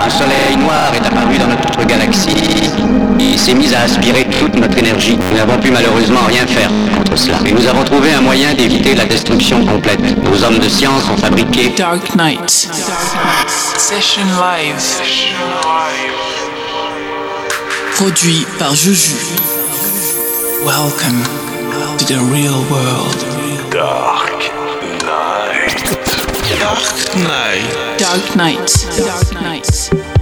un soleil noir est apparu dans notre galaxie et s'est mis à aspirer toute notre énergie. Nous n'avons pu malheureusement rien faire contre cela. Et nous avons trouvé un moyen d'éviter la destruction complète. Nos hommes de science ont fabriqué Dark Knight. Session Live. Produit par Juju. Welcome to the real world. Dark Knight. Dark Knight. Dark Knight. Dark Knight.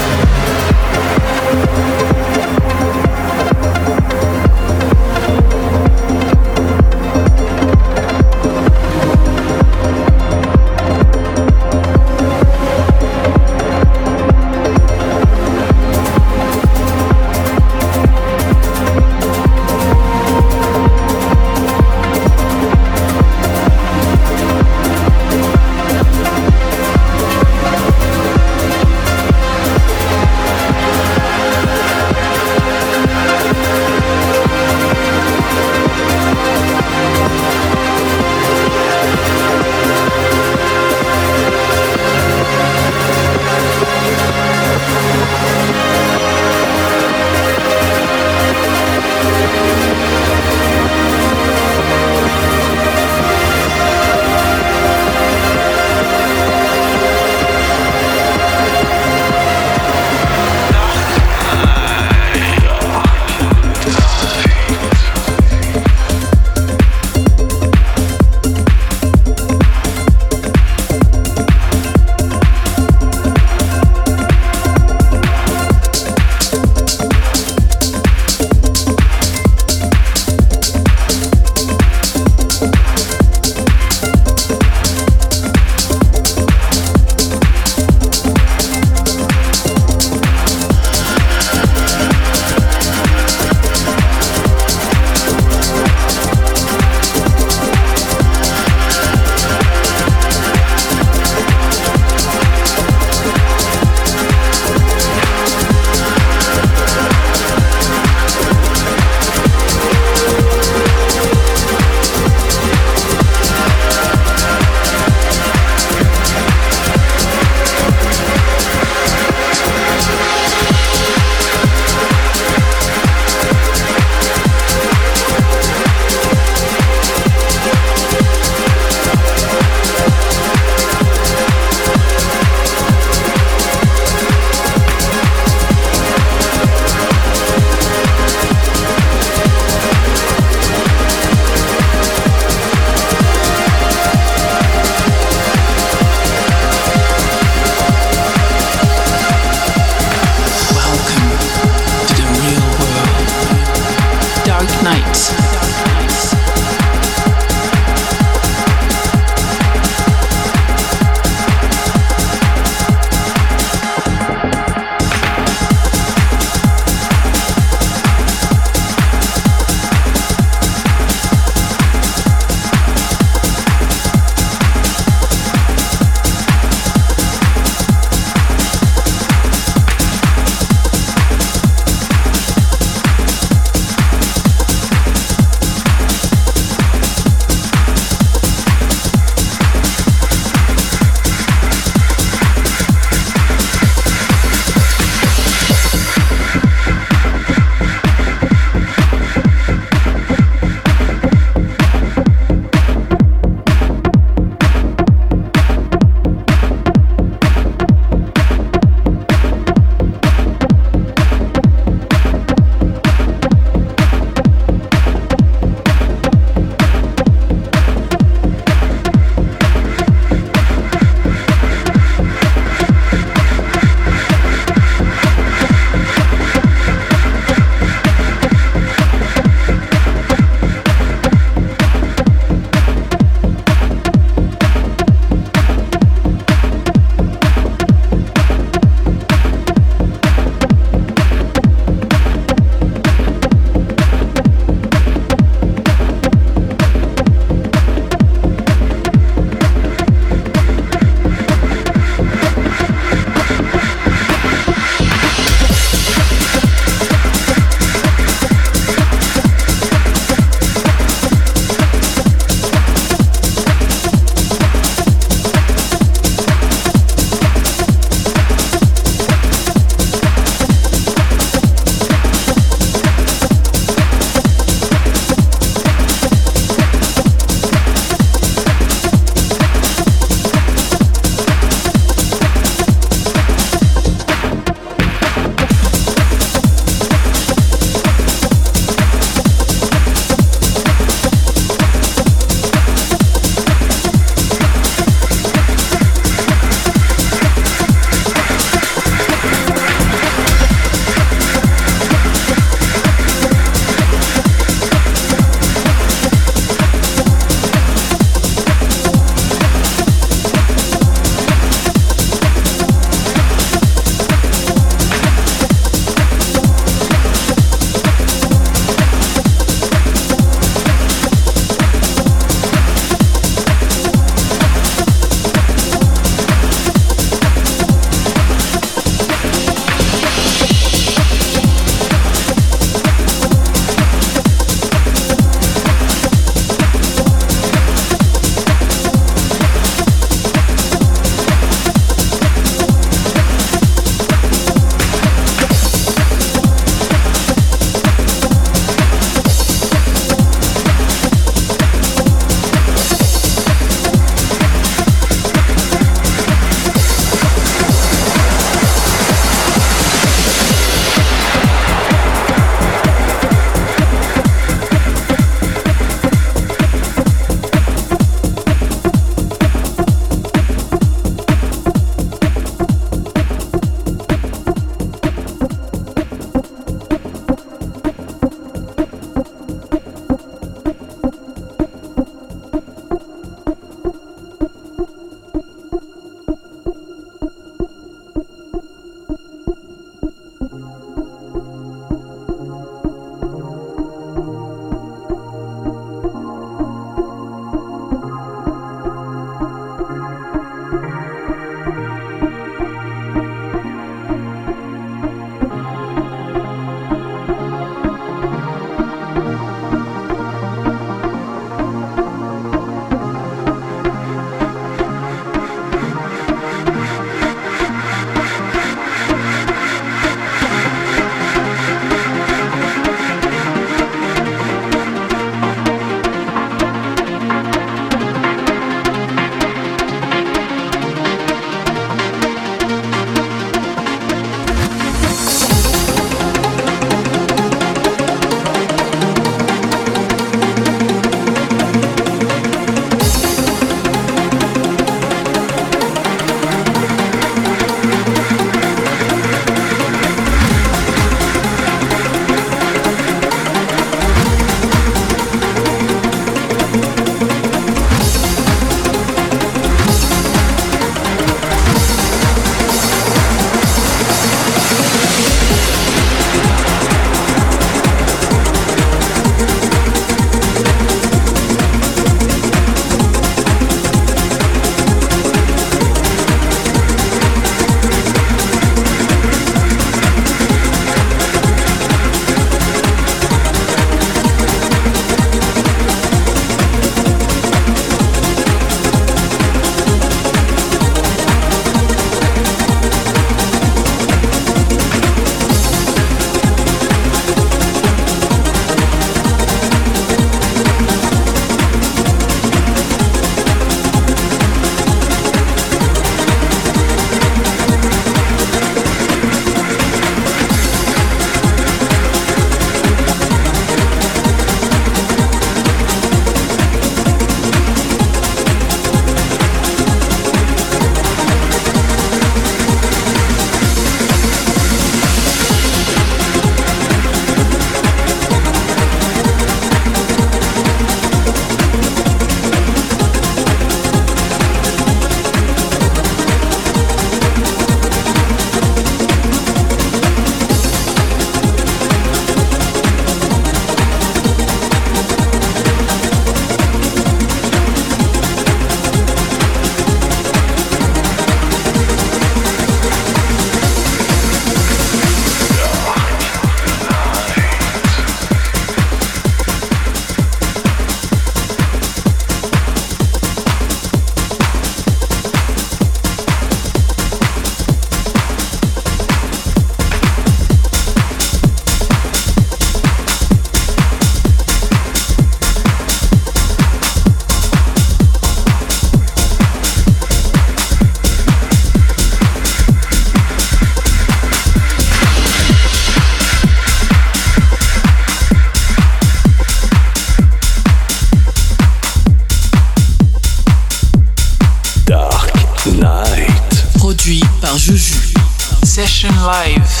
Session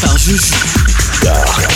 par Juju. Dark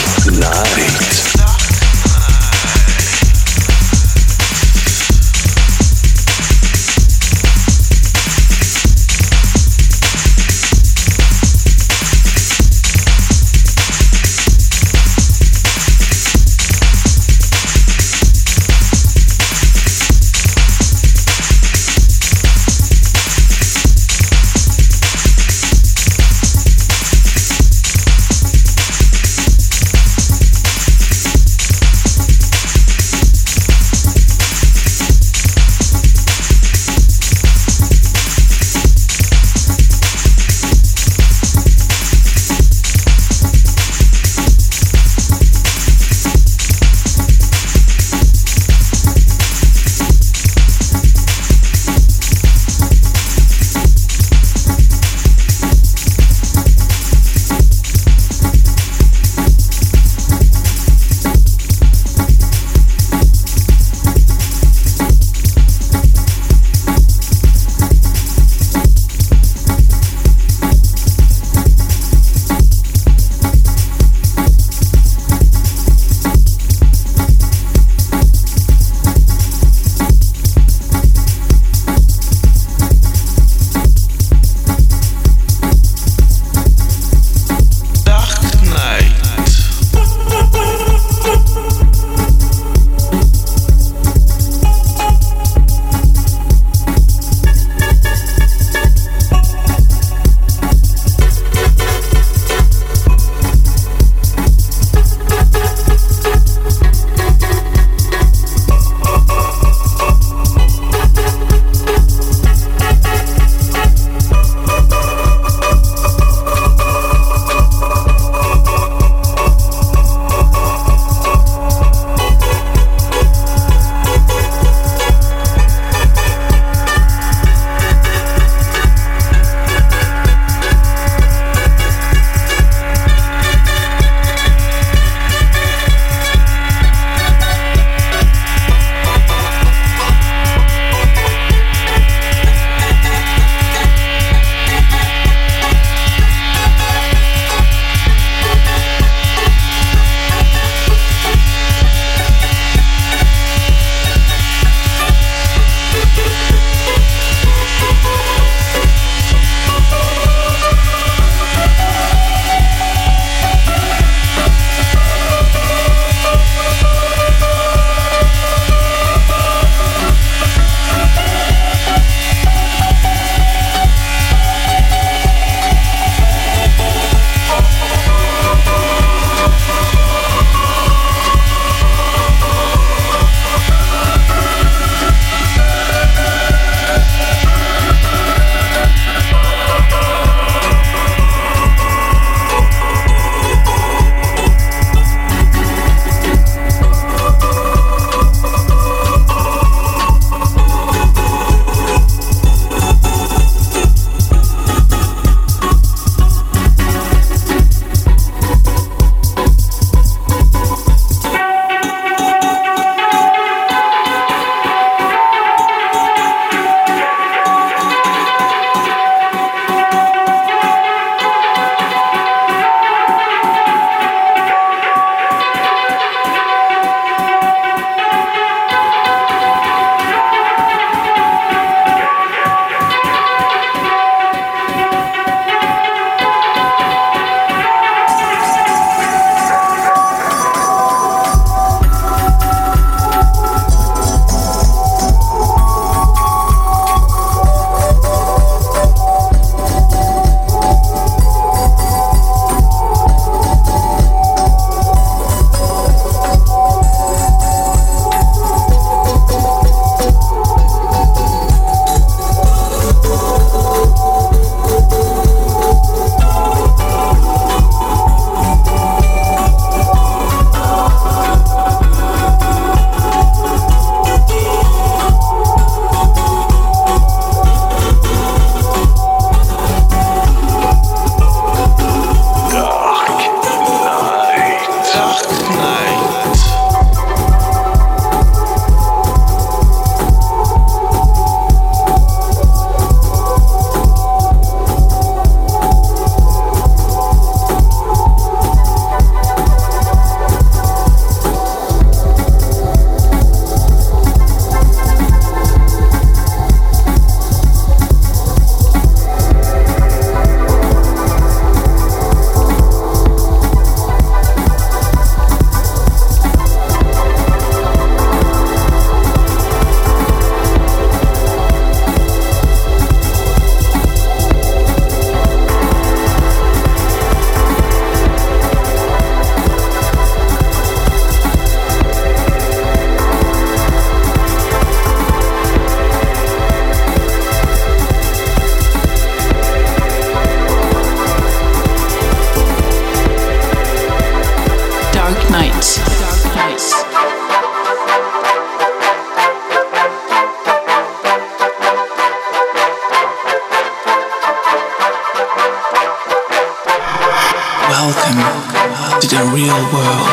real world.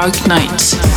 Dark Knight.